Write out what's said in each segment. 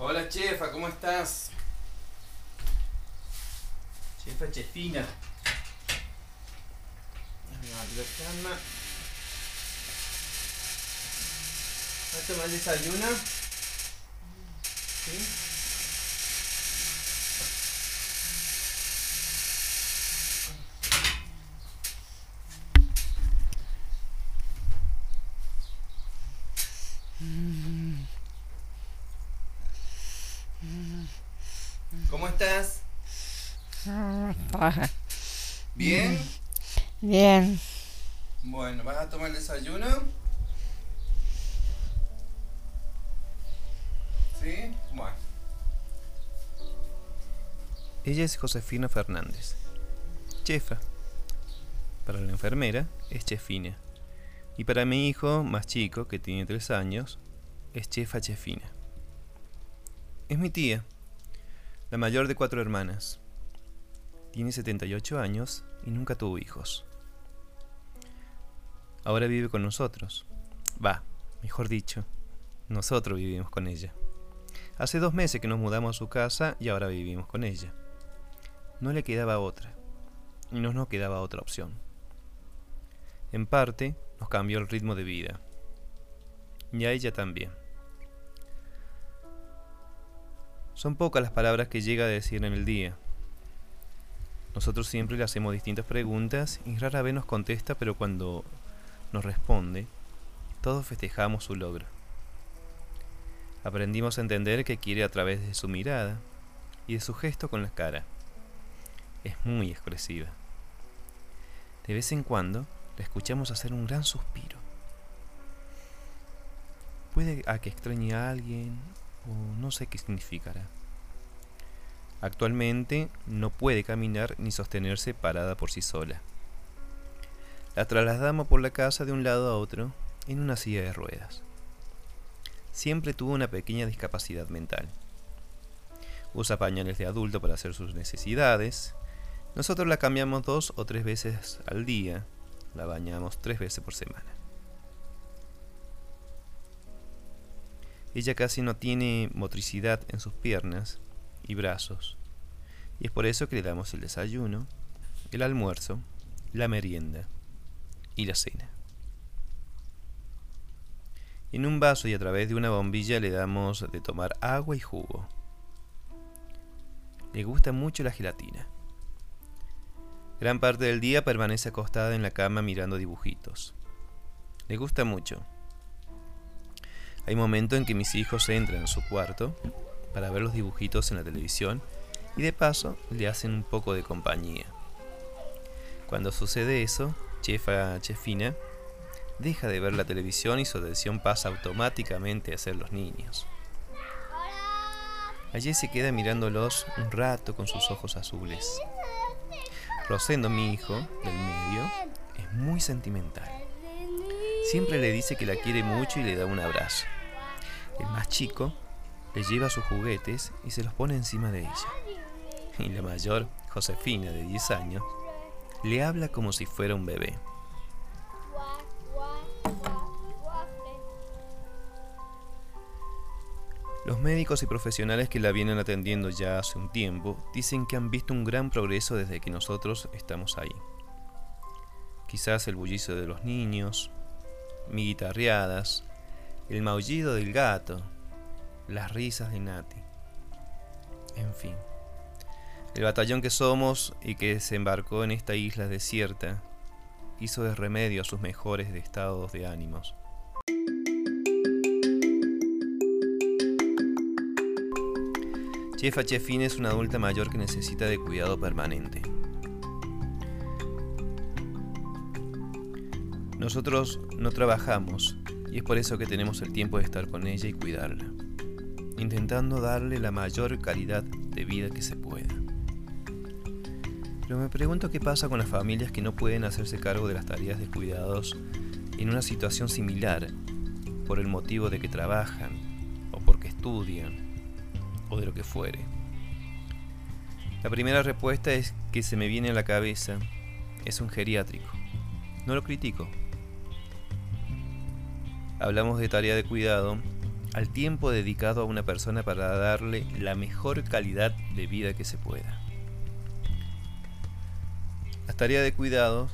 Hola chefa, ¿cómo estás? Chefa chefina. Cama. ¿Vas a tomar el desayuno? ¿Sí? ¿Cómo estás? ¿Bien? Bien. Bueno, ¿vas a tomar el desayuno? ¿Sí? Bueno. Ella es Josefina Fernández, chefa. Para la enfermera es chefina. Y para mi hijo, más chico, que tiene tres años, es chefa chefina. Es mi tía, la mayor de cuatro hermanas. Tiene 78 años y nunca tuvo hijos. Ahora vive con nosotros. Va, mejor dicho, nosotros vivimos con ella. Hace dos meses que nos mudamos a su casa y ahora vivimos con ella. No le quedaba otra. Y no nos quedaba otra opción. En parte, nos cambió el ritmo de vida. Y a ella también. Son pocas las palabras que llega a decir en el día. Nosotros siempre le hacemos distintas preguntas y rara vez nos contesta, pero cuando nos responde, todos festejamos su logro. Aprendimos a entender que quiere a través de su mirada y de su gesto con la cara. Es muy expresiva. De vez en cuando la escuchamos hacer un gran suspiro. Puede a que extrañe a alguien no sé qué significará. Actualmente no puede caminar ni sostenerse parada por sí sola. La trasladamos por la casa de un lado a otro en una silla de ruedas. Siempre tuvo una pequeña discapacidad mental. Usa pañales de adulto para hacer sus necesidades. Nosotros la cambiamos dos o tres veces al día. La bañamos tres veces por semana. Ella casi no tiene motricidad en sus piernas y brazos, y es por eso que le damos el desayuno, el almuerzo, la merienda y la cena. En un vaso y a través de una bombilla le damos de tomar agua y jugo. Le gusta mucho la gelatina. Gran parte del día permanece acostada en la cama mirando dibujitos. Le gusta mucho. Hay momentos en que mis hijos entran en su cuarto para ver los dibujitos en la televisión y de paso le hacen un poco de compañía. Cuando sucede eso, Chefa Chefina deja de ver la televisión y su atención pasa automáticamente a ser los niños. Allí se queda mirándolos un rato con sus ojos azules. Rosendo, mi hijo, del medio, es muy sentimental. Siempre le dice que la quiere mucho y le da un abrazo. El más chico le lleva sus juguetes y se los pone encima de ella. Y la mayor, Josefina, de 10 años, le habla como si fuera un bebé. Los médicos y profesionales que la vienen atendiendo ya hace un tiempo dicen que han visto un gran progreso desde que nosotros estamos ahí. Quizás el bullicio de los niños, mi guitarreadas, el maullido del gato, las risas de Nati. En fin, el batallón que somos y que desembarcó en esta isla desierta hizo de remedio a sus mejores estados de ánimos. Chefa Chefine es una adulta mayor que necesita de cuidado permanente. Nosotros no trabajamos es por eso que tenemos el tiempo de estar con ella y cuidarla, intentando darle la mayor calidad de vida que se pueda. Pero me pregunto qué pasa con las familias que no pueden hacerse cargo de las tareas de cuidados en una situación similar por el motivo de que trabajan o porque estudian o de lo que fuere. La primera respuesta es que se me viene a la cabeza es un geriátrico. No lo critico. Hablamos de tarea de cuidado al tiempo dedicado a una persona para darle la mejor calidad de vida que se pueda. Las tareas de cuidado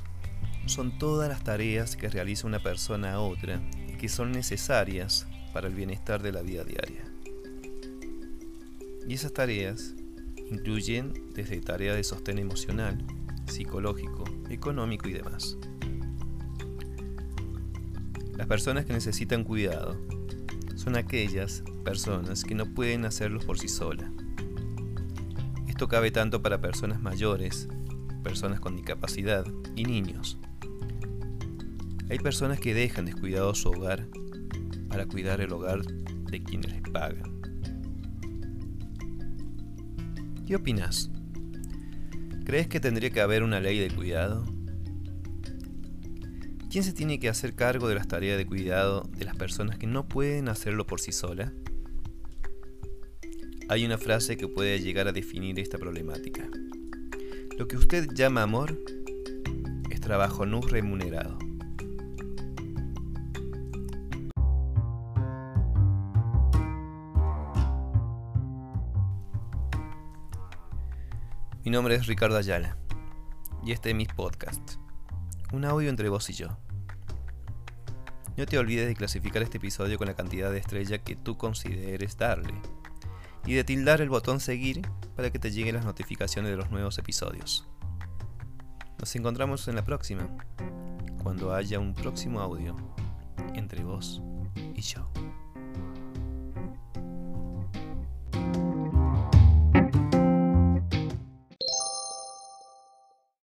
son todas las tareas que realiza una persona a otra y que son necesarias para el bienestar de la vida diaria. Y esas tareas incluyen desde tareas de sostén emocional, psicológico, económico y demás. Las personas que necesitan cuidado son aquellas personas que no pueden hacerlo por sí solas. Esto cabe tanto para personas mayores, personas con discapacidad y niños. Hay personas que dejan descuidado su hogar para cuidar el hogar de quienes les pagan. ¿Qué opinas? ¿Crees que tendría que haber una ley de cuidado? ¿Quién se tiene que hacer cargo de las tareas de cuidado de las personas que no pueden hacerlo por sí solas? Hay una frase que puede llegar a definir esta problemática. Lo que usted llama amor es trabajo no remunerado. Mi nombre es Ricardo Ayala y este es mi podcast, un audio entre vos y yo. No te olvides de clasificar este episodio con la cantidad de estrella que tú consideres darle y de tildar el botón seguir para que te lleguen las notificaciones de los nuevos episodios. Nos encontramos en la próxima, cuando haya un próximo audio entre vos y yo.